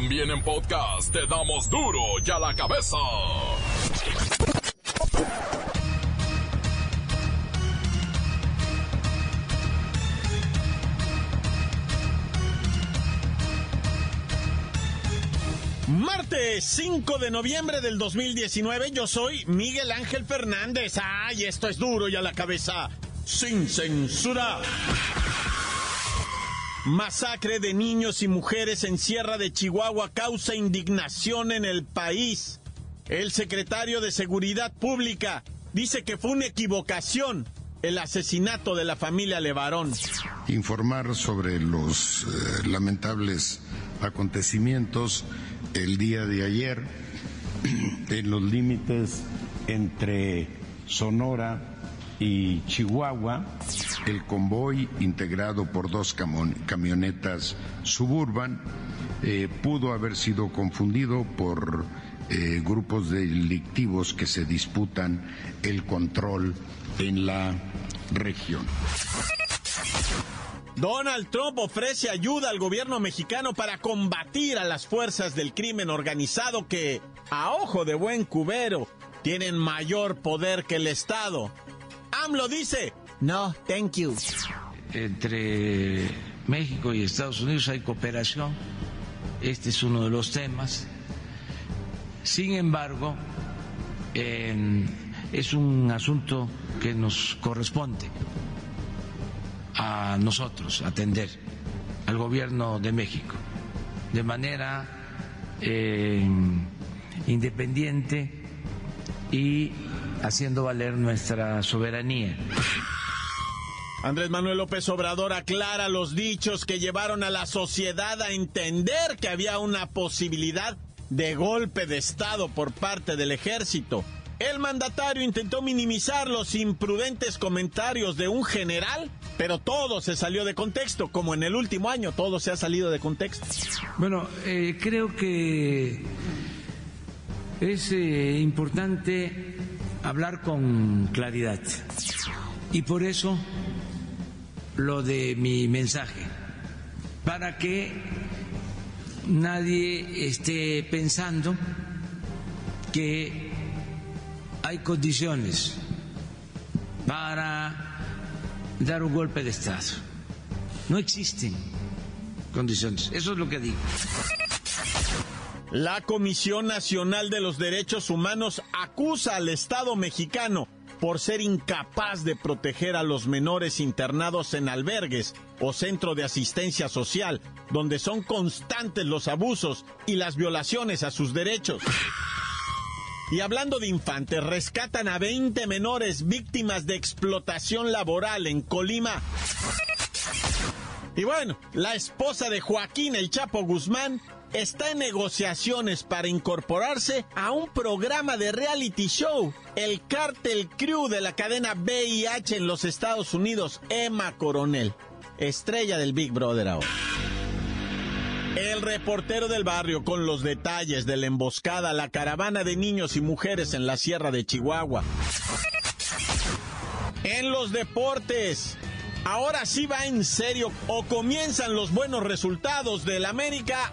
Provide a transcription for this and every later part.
También en podcast te damos duro y a la cabeza. Martes 5 de noviembre del 2019, yo soy Miguel Ángel Fernández. ¡Ay, esto es duro y a la cabeza! ¡Sin censura! Masacre de niños y mujeres en Sierra de Chihuahua causa indignación en el país. El secretario de Seguridad Pública dice que fue una equivocación el asesinato de la familia Levarón. Informar sobre los eh, lamentables acontecimientos el día de ayer en los límites entre Sonora y Chihuahua, el convoy integrado por dos camionetas suburban eh, pudo haber sido confundido por eh, grupos delictivos que se disputan el control en la región. Donald Trump ofrece ayuda al gobierno mexicano para combatir a las fuerzas del crimen organizado que, a ojo de buen cubero, tienen mayor poder que el Estado. AMLO dice, no, thank you. Entre México y Estados Unidos hay cooperación. Este es uno de los temas. Sin embargo, es un asunto que nos corresponde a nosotros atender, al gobierno de México, de manera eh, independiente y haciendo valer nuestra soberanía. Andrés Manuel López Obrador aclara los dichos que llevaron a la sociedad a entender que había una posibilidad de golpe de Estado por parte del ejército. El mandatario intentó minimizar los imprudentes comentarios de un general, pero todo se salió de contexto, como en el último año todo se ha salido de contexto. Bueno, eh, creo que es eh, importante hablar con claridad y por eso lo de mi mensaje, para que nadie esté pensando que hay condiciones para dar un golpe de Estado. No existen condiciones. Eso es lo que digo. La Comisión Nacional de los Derechos Humanos acusa al Estado mexicano por ser incapaz de proteger a los menores internados en albergues o centro de asistencia social, donde son constantes los abusos y las violaciones a sus derechos. Y hablando de infantes, rescatan a 20 menores víctimas de explotación laboral en Colima. Y bueno, la esposa de Joaquín El Chapo Guzmán está en negociaciones para incorporarse a un programa de reality show, el Cartel Crew de la cadena VIH en los Estados Unidos, Emma Coronel, estrella del Big Brother ahora. El reportero del barrio con los detalles de la emboscada la caravana de niños y mujeres en la Sierra de Chihuahua. En los deportes, ahora sí va en serio o comienzan los buenos resultados del América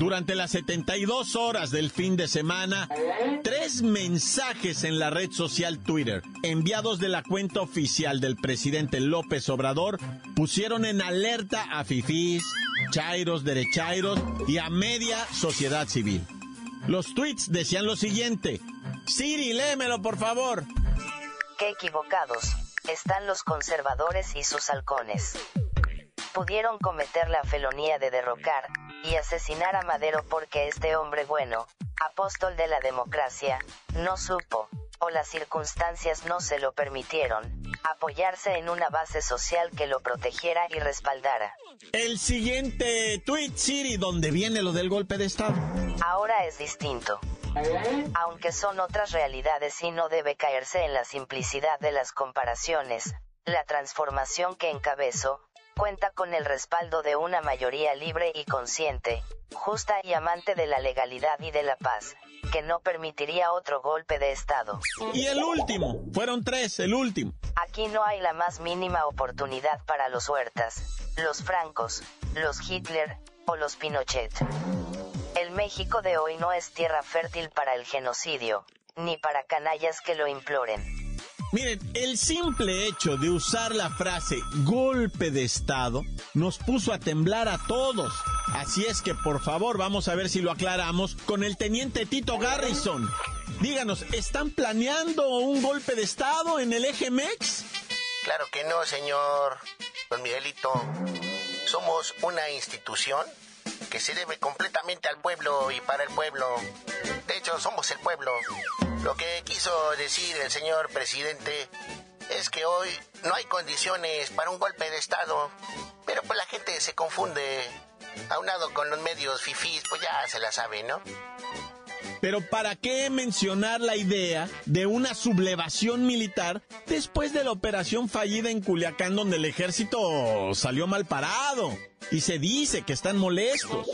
Durante las 72 horas del fin de semana, tres mensajes en la red social Twitter, enviados de la cuenta oficial del presidente López Obrador, pusieron en alerta a fifís, chairos, derechairos y a media sociedad civil. Los tweets decían lo siguiente. Siri, léemelo, por favor. Qué equivocados están los conservadores y sus halcones. Pudieron cometer la felonía de derrocar y asesinar a Madero porque este hombre bueno, apóstol de la democracia, no supo, o las circunstancias no se lo permitieron, apoyarse en una base social que lo protegiera y respaldara. El siguiente tweet, Siri, donde viene lo del golpe de Estado. Ahora es distinto. Aunque son otras realidades y no debe caerse en la simplicidad de las comparaciones, la transformación que encabezo, cuenta con el respaldo de una mayoría libre y consciente, justa y amante de la legalidad y de la paz, que no permitiría otro golpe de Estado. Y el último, fueron tres, el último. Aquí no hay la más mínima oportunidad para los Huertas, los Francos, los Hitler o los Pinochet. El México de hoy no es tierra fértil para el genocidio, ni para canallas que lo imploren. Miren, el simple hecho de usar la frase golpe de Estado nos puso a temblar a todos. Así es que por favor vamos a ver si lo aclaramos con el teniente Tito Garrison. Díganos, ¿están planeando un golpe de Estado en el eje MEX? Claro que no, señor. Don Miguelito, somos una institución que se debe completamente al pueblo y para el pueblo. Somos el pueblo. Lo que quiso decir el señor presidente es que hoy no hay condiciones para un golpe de Estado, pero pues la gente se confunde. Aunado con los medios fifís, pues ya se la sabe, ¿no? Pero ¿para qué mencionar la idea de una sublevación militar después de la operación fallida en Culiacán donde el ejército salió mal parado? Y se dice que están molestos.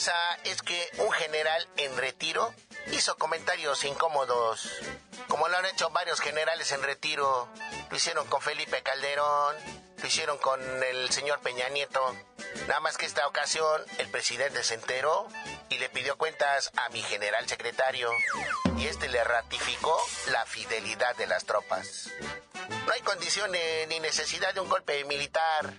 Pasa es que un general en retiro hizo comentarios incómodos, como lo han hecho varios generales en retiro. Lo hicieron con Felipe Calderón, lo hicieron con el señor Peña Nieto. Nada más que esta ocasión el presidente se enteró y le pidió cuentas a mi general secretario y este le ratificó la fidelidad de las tropas. No hay condiciones ni necesidad de un golpe militar.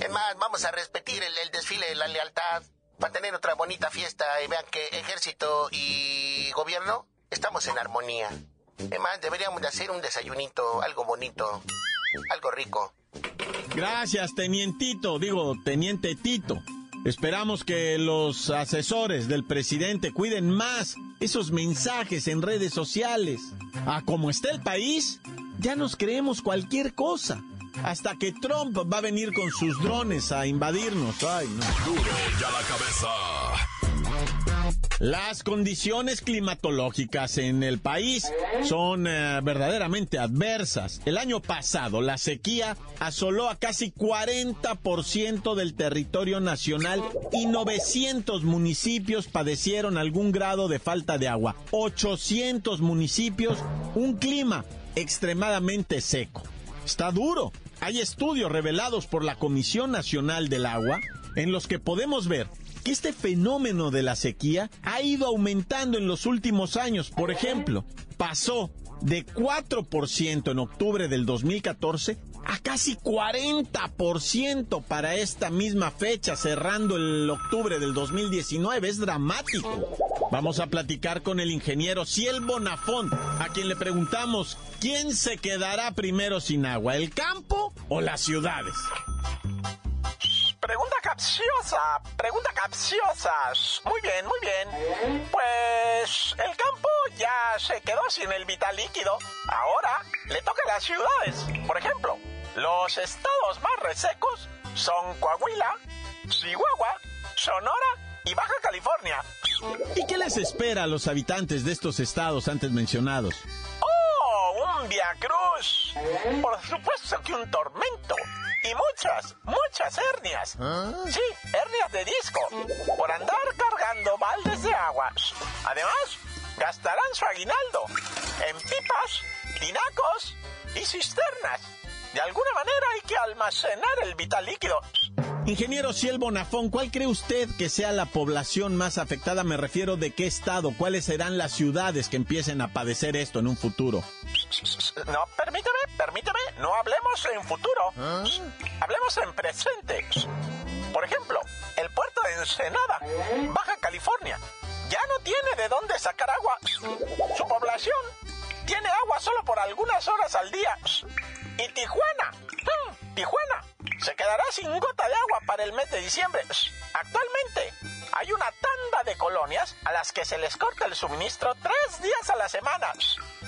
Es más, vamos a repetir el, el desfile de la lealtad para tener otra bonita fiesta y vean que ejército y gobierno estamos en armonía. Es más, deberíamos de hacer un desayunito, algo bonito, algo rico. Gracias, tenientito, digo, teniente Tito. Esperamos que los asesores del presidente cuiden más esos mensajes en redes sociales. A como está el país, ya nos creemos cualquier cosa. Hasta que Trump va a venir con sus drones a invadirnos. Ay, no. Duro ya la cabeza. Las condiciones climatológicas en el país son eh, verdaderamente adversas. El año pasado la sequía asoló a casi 40% del territorio nacional y 900 municipios padecieron algún grado de falta de agua. 800 municipios, un clima extremadamente seco. Está duro. Hay estudios revelados por la Comisión Nacional del Agua en los que podemos ver que este fenómeno de la sequía ha ido aumentando en los últimos años. Por ejemplo, pasó de 4% en octubre del 2014 a casi 40% para esta misma fecha, cerrando el octubre del 2019. Es dramático. Vamos a platicar con el ingeniero Ciel Bonafont, a quien le preguntamos, ¿quién se quedará primero sin agua, el campo o las ciudades? Pregunta capciosa, pregunta capciosa. Muy bien, muy bien. Pues el campo ya se quedó sin el vital líquido. Ahora le toca a las ciudades. Por ejemplo, los estados más resecos son Coahuila, Chihuahua, Sonora y Baja California. ¿Y qué les espera a los habitantes de estos estados antes mencionados? ¡Oh, un Via Cruz! Por supuesto que un tormento. Y muchas, muchas hernias. Sí, hernias de disco. Por andar cargando baldes de agua. Además, gastarán su aguinaldo en pipas, tinacos y cisternas. De alguna manera hay que almacenar el vital líquido. Ingeniero Ciel Bonafón, ¿cuál cree usted que sea la población más afectada? Me refiero de qué estado, cuáles serán las ciudades que empiecen a padecer esto en un futuro. No, permíteme, permíteme, no hablemos en futuro. Hablemos en presente. Por ejemplo, el puerto de Ensenada, Baja California, ya no tiene de dónde sacar agua. Su población tiene agua solo por algunas horas al día. Y Tijuana, mm, Tijuana, se quedará sin gota de agua para el mes de diciembre. Actualmente hay una tanda de colonias a las que se les corta el suministro tres días a la semana.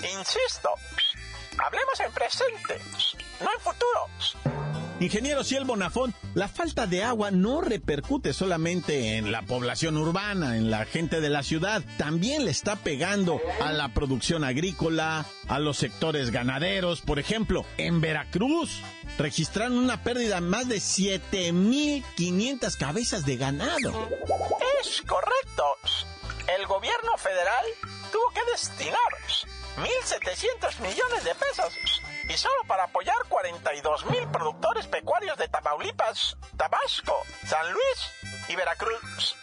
Insisto, hablemos en presente, no en futuro. Ingeniero Ciel Bonafón, la falta de agua no repercute solamente en la población urbana, en la gente de la ciudad, también le está pegando a la producción agrícola, a los sectores ganaderos. Por ejemplo, en Veracruz registraron una pérdida de más de 7.500 cabezas de ganado. Es correcto. El gobierno federal tuvo que destinar 1.700 millones de pesos y solo para apoyar 42 mil productores pecuarios de Tamaulipas, Tabasco, San Luis y Veracruz.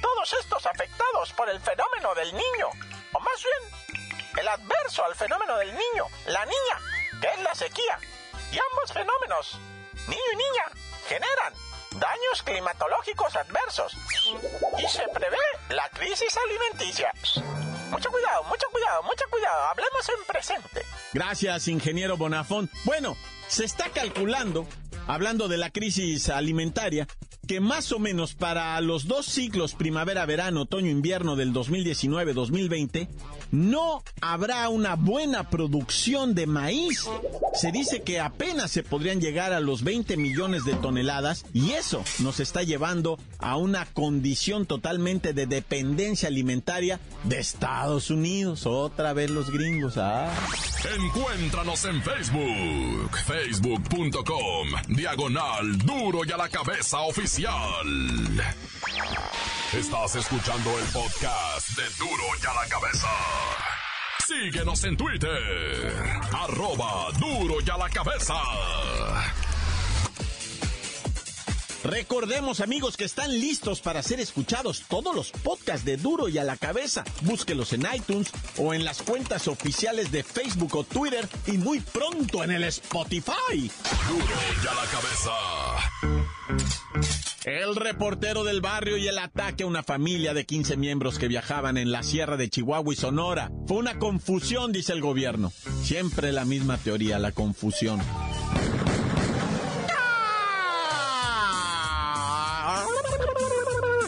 Todos estos afectados por el fenómeno del niño, o más bien, el adverso al fenómeno del niño, la niña, que es la sequía. Y ambos fenómenos, niño y niña, generan daños climatológicos adversos y se prevé la crisis alimenticia. Mucho cuidado, mucho cuidado, mucho cuidado. Hablemos en presente. Gracias, ingeniero Bonafón. Bueno, se está calculando, hablando de la crisis alimentaria, que más o menos para los dos ciclos primavera-verano, otoño-invierno del 2019-2020, no habrá una buena producción de maíz. Se dice que apenas se podrían llegar a los 20 millones de toneladas y eso nos está llevando a una condición totalmente de dependencia alimentaria de Estados Unidos. Otra vez los gringos. Ah. Encuéntranos en Facebook, facebook.com, diagonal duro y a la cabeza oficial. Estás escuchando el podcast de Duro y a la cabeza. Síguenos en Twitter, arroba duro y a la cabeza. Recordemos amigos que están listos para ser escuchados todos los podcasts de Duro y a la cabeza. Búsquelos en iTunes o en las cuentas oficiales de Facebook o Twitter y muy pronto en el Spotify. Duro y a la cabeza. El reportero del barrio y el ataque a una familia de 15 miembros que viajaban en la sierra de Chihuahua y Sonora. Fue una confusión, dice el gobierno. Siempre la misma teoría, la confusión.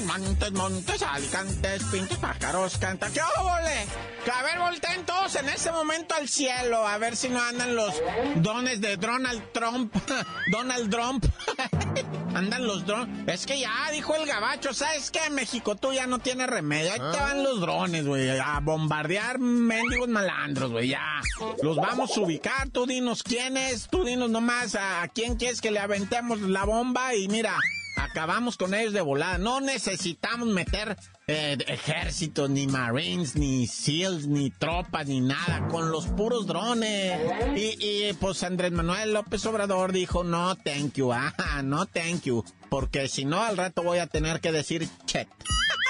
Montes, montes, alicantes, pintos, pájaros, canta. ¿Qué óvole? A ver, volteen todos en ese momento al cielo, a ver si no andan los dones de Donald Trump. Donald Trump. andan los drones. Es que ya dijo el gabacho, ¿sabes qué? México tú ya no tienes remedio. Ahí te van los drones, güey. A bombardear mendigos malandros, güey. Ya. Los vamos a ubicar. Tú dinos quién es. Tú dinos nomás a, a quién quieres que le aventemos la bomba. Y mira, acabamos con ellos de volada. No necesitamos meter eh, ejércitos, ni marines, ni seals, ni tropas, ni nada, con los puros drones. Y, y pues Andrés Manuel López Obrador dijo, no, thank you, ah, no, thank you, porque si no al rato voy a tener que decir chet.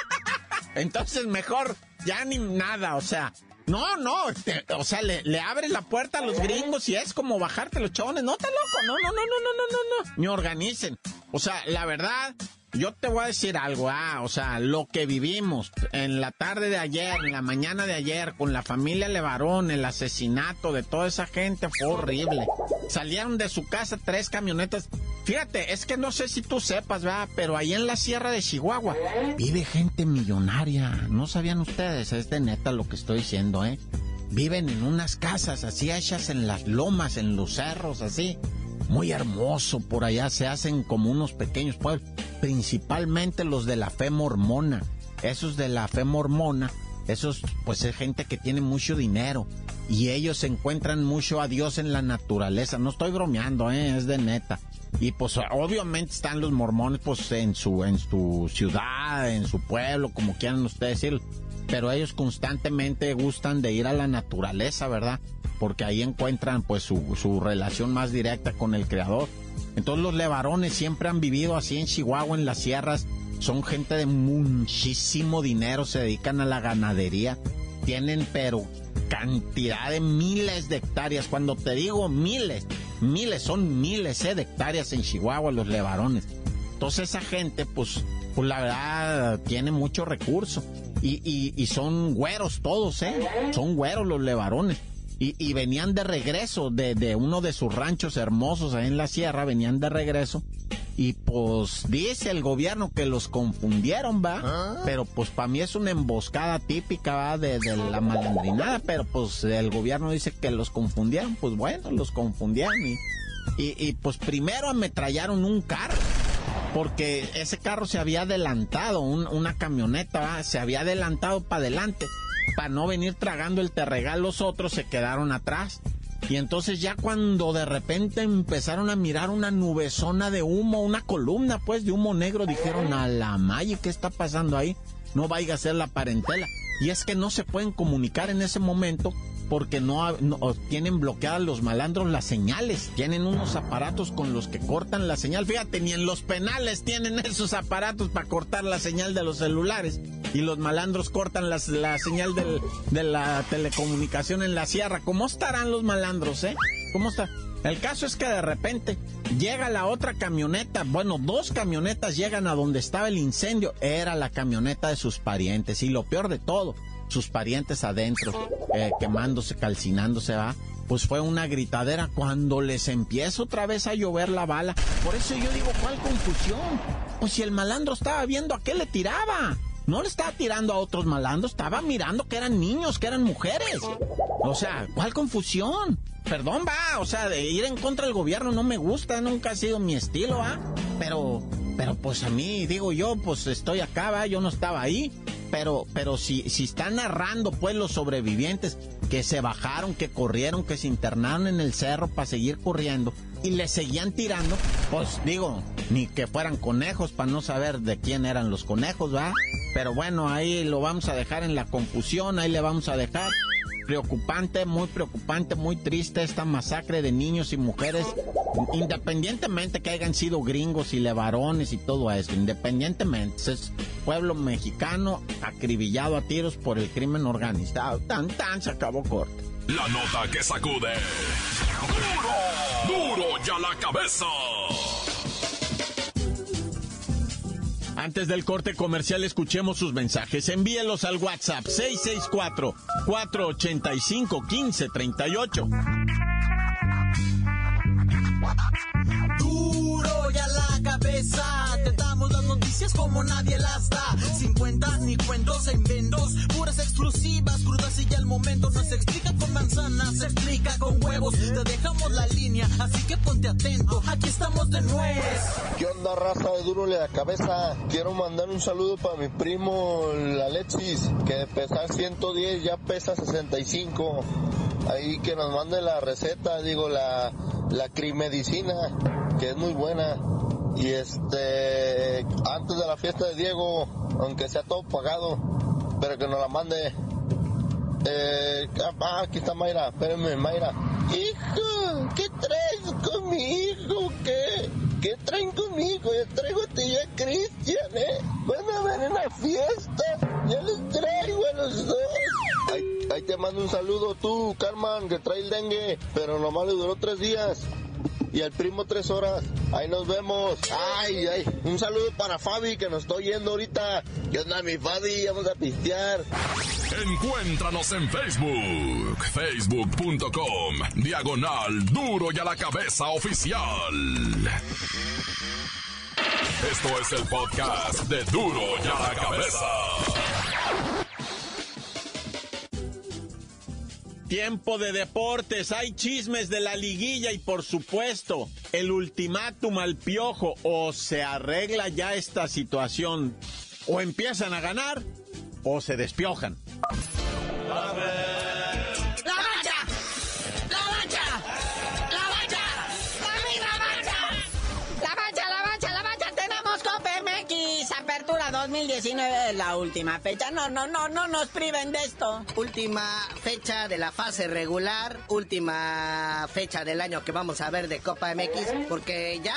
Entonces mejor ya ni nada, o sea, no, no, te, o sea, le, le abres la puerta a los gringos y es como bajarte los chones. No, está loco, no, no, no, no, no, no, no, no. Ni organicen. O sea, la verdad, yo te voy a decir algo, ah, o sea, lo que vivimos en la tarde de ayer, en la mañana de ayer, con la familia Levarón, el asesinato de toda esa gente fue horrible. Salieron de su casa tres camionetas. Fíjate, es que no sé si tú sepas. Pero ahí en la sierra de Chihuahua vive gente millonaria. ¿No sabían ustedes? Es de neta lo que estoy diciendo, ¿eh? Viven en unas casas así hechas en las lomas, en los cerros, así muy hermoso por allá, se hacen como unos pequeños pueblos, principalmente los de la fe mormona. Esos de la fe mormona, esos pues es gente que tiene mucho dinero y ellos encuentran mucho a Dios en la naturaleza. No estoy bromeando, ¿eh? es de neta. Y pues obviamente están los mormones pues en su en su ciudad, en su pueblo, como quieran ustedes decirlo. Pero ellos constantemente gustan de ir a la naturaleza, ¿verdad? porque ahí encuentran pues su, su relación más directa con el creador. Entonces los levarones siempre han vivido así en Chihuahua, en las sierras, son gente de muchísimo dinero, se dedican a la ganadería, tienen pero cantidad de miles de hectáreas, cuando te digo miles, miles, son miles eh, de hectáreas en Chihuahua los levarones. Entonces esa gente pues, pues la verdad tiene mucho recurso y, y, y son güeros todos, ¿eh? Son güeros los levarones. y, venían de regreso de, de, uno de sus ranchos hermosos ahí en la sierra, venían de regreso. Y pues dice el gobierno que los confundieron, va. ¿Ah? Pero pues para mí es una emboscada típica, va, de, de, la malandrinada. Pero pues el gobierno dice que los confundieron. Pues bueno, los confundieron. Y, y, y pues primero ametrallaron un carro porque ese carro se había adelantado, una camioneta, se había adelantado para adelante, para no venir tragando el terregal, los otros se quedaron atrás. Y entonces ya cuando de repente empezaron a mirar una nubezona de humo, una columna pues de humo negro, dijeron a la Maya, ¿qué está pasando ahí? No vaya a ser la parentela. Y es que no se pueden comunicar en ese momento porque no, tienen bloqueadas los malandros las señales. Tienen unos aparatos con los que cortan la señal. Fíjate, ni en los penales tienen esos aparatos para cortar la señal de los celulares. Y los malandros cortan la señal de la telecomunicación en la sierra. ¿Cómo estarán los malandros, eh? ¿Cómo está? El caso es que de repente llega la otra camioneta, bueno, dos camionetas llegan a donde estaba el incendio, era la camioneta de sus parientes y lo peor de todo, sus parientes adentro, eh, quemándose, calcinándose, va. Pues fue una gritadera cuando les empieza otra vez a llover la bala. Por eso yo digo, ¿cuál confusión? Pues si el malandro estaba viendo a qué le tiraba. No le estaba tirando a otros malandros, estaba mirando que eran niños, que eran mujeres. O sea, ¿cuál confusión? Perdón, va, o sea, de ir en contra del gobierno no me gusta, nunca ha sido mi estilo, ¿ah? Pero, pero pues a mí, digo yo, pues estoy acá, va, yo no estaba ahí pero, pero si, si están narrando pues los sobrevivientes que se bajaron, que corrieron, que se internaron en el cerro para seguir corriendo y le seguían tirando, pues digo, ni que fueran conejos para no saber de quién eran los conejos, ¿va? Pero bueno, ahí lo vamos a dejar en la confusión, ahí le vamos a dejar preocupante, muy preocupante, muy triste esta masacre de niños y mujeres, independientemente que hayan sido gringos y levarones y todo eso, independientemente, es pueblo mexicano acribillado a tiros por el crimen organizado. Tan, tan, se acabó corto. La nota que sacude. ¡Duro! ¡Duro ya la cabeza! Antes del corte comercial escuchemos sus mensajes. Envíelos al WhatsApp 664 485 1538. Como nadie las da. Sin cuentas ni cuentos en vendos, puras exclusivas, crudas y ya el momento no se explica con manzanas, se explica con huevos. Te dejamos la línea, así que ponte atento, aquí estamos de nuez. ¿Qué onda, raza de duro la cabeza? Quiero mandar un saludo para mi primo, Alexis, que de pesar 110 ya pesa 65. Ahí que nos mande la receta, digo, la, la crimedicina, que es muy buena. Y este, antes de la fiesta de Diego, aunque sea todo pagado, pero que nos la mande. Eh, ah, aquí está Mayra, espérenme, Mayra. Hijo, ¿qué traes con mi hijo? ¿Qué? ¿Qué traen conmigo? Yo traigo a ti a Cristian, ¿eh? Van a ver en la fiesta. Yo les traigo a los dos. Ahí, ahí te mando un saludo tú, Carmen, que trae el dengue, pero nomás le duró tres días y el primo tres horas. Ahí nos vemos. Ay, ay. Un saludo para Fabi que nos está oyendo ahorita. ¿Qué onda, mi Fabi? Vamos a pistear. Encuéntranos en Facebook. Facebook.com. Diagonal Duro y a la cabeza oficial. Esto es el podcast de Duro y a la cabeza. Tiempo de deportes, hay chismes de la liguilla y por supuesto el ultimátum al piojo o se arregla ya esta situación o empiezan a ganar o se despiojan. Apertura 2019 la última fecha. No, no, no, no nos priven de esto. Última fecha de la fase regular, última fecha del año que vamos a ver de Copa MX, porque ya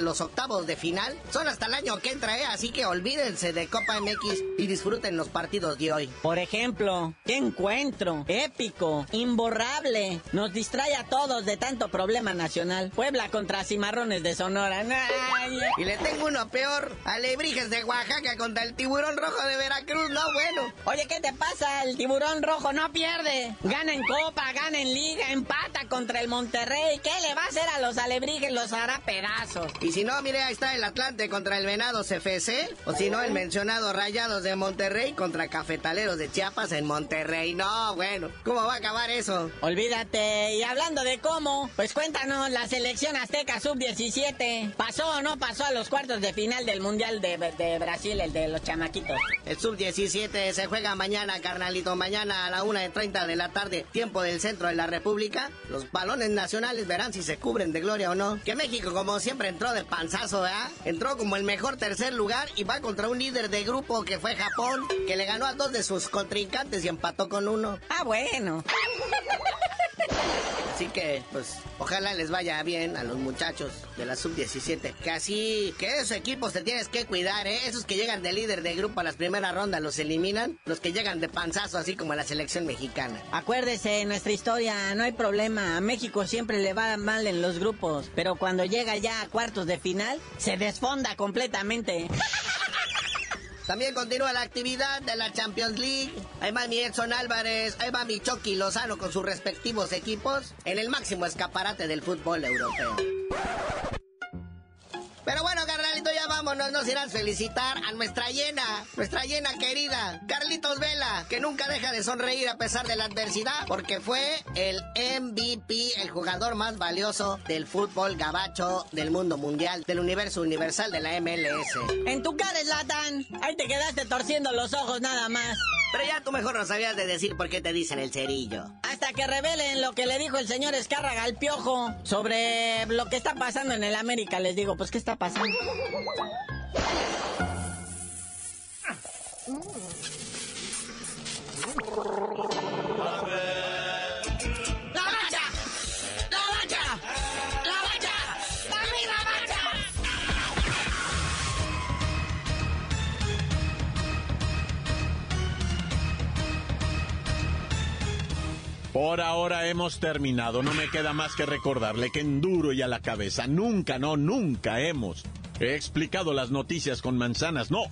los octavos de final son hasta el año que entra, ¿eh? así que olvídense de Copa MX y disfruten los partidos de hoy. Por ejemplo, qué encuentro épico, imborrable, nos distrae a todos de tanto problema nacional. Puebla contra Cimarrones de Sonora. Y le tengo uno peor, Alebrije de Oaxaca contra el tiburón rojo de Veracruz. No, bueno, Oye, ¿qué te pasa? El tiburón rojo no pierde. Gana en Copa, gana en Liga, empata contra el Monterrey. ¿Qué le va a hacer a los alebrijes? Los hará pedazos. Y si no, mire, ahí está el Atlante contra el Venados CFC. O si no, el mencionado Rayados de Monterrey contra Cafetaleros de Chiapas en Monterrey. No, bueno, ¿cómo va a acabar eso? Olvídate. Y hablando de cómo, pues cuéntanos, la selección azteca sub-17. ¿Pasó o no pasó a los cuartos de final del Mundial de, de Brasil, el de los chamaquitos? El sub-17 se juega mañana, carnalito. Mañana a la una de 30 de la tarde, tiempo del centro de la República. Los balones nacionales verán si se cubren de gloria o no. Que México, como siempre, entró de panzazo, ¿verdad? Entró como el mejor tercer lugar y va contra un líder de grupo que fue Japón, que le ganó a dos de sus contrincantes y empató con uno. Ah, bueno. Así que, pues, ojalá les vaya bien a los muchachos de la sub-17. Que así, que esos equipos te tienes que cuidar, ¿eh? Esos que llegan de líder de grupo a las primeras rondas los eliminan. Los que llegan de panzazo, así como la selección mexicana. Acuérdese, nuestra historia no hay problema. A México siempre le va mal en los grupos. Pero cuando llega ya a cuartos de final, se desfonda completamente. También continúa la actividad de la Champions League. Ahí va mi Edson Álvarez, ahí va mi Chucky Lozano con sus respectivos equipos en el máximo escaparate del fútbol europeo. Pero bueno, carnalito, ya vámonos. Nos irán a felicitar a nuestra llena, nuestra llena querida, Carlitos Vela, que nunca deja de sonreír a pesar de la adversidad, porque fue el MVP, el jugador más valioso del fútbol gabacho del mundo mundial, del universo universal de la MLS. En tu cara, Latan, ahí te quedaste torciendo los ojos nada más. Pero ya tú mejor no sabías de decir por qué te dicen el cerillo. Hasta que revelen lo que le dijo el señor Escárraga al piojo sobre lo que está pasando en el América. Les digo, pues, ¿qué está pasando? Por ahora hemos terminado. No me queda más que recordarle que en duro y a la cabeza nunca, no, nunca hemos explicado las noticias con manzanas. No,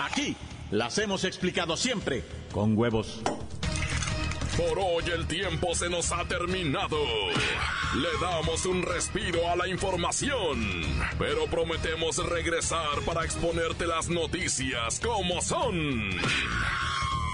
aquí las hemos explicado siempre con huevos. Por hoy el tiempo se nos ha terminado. Le damos un respiro a la información, pero prometemos regresar para exponerte las noticias como son.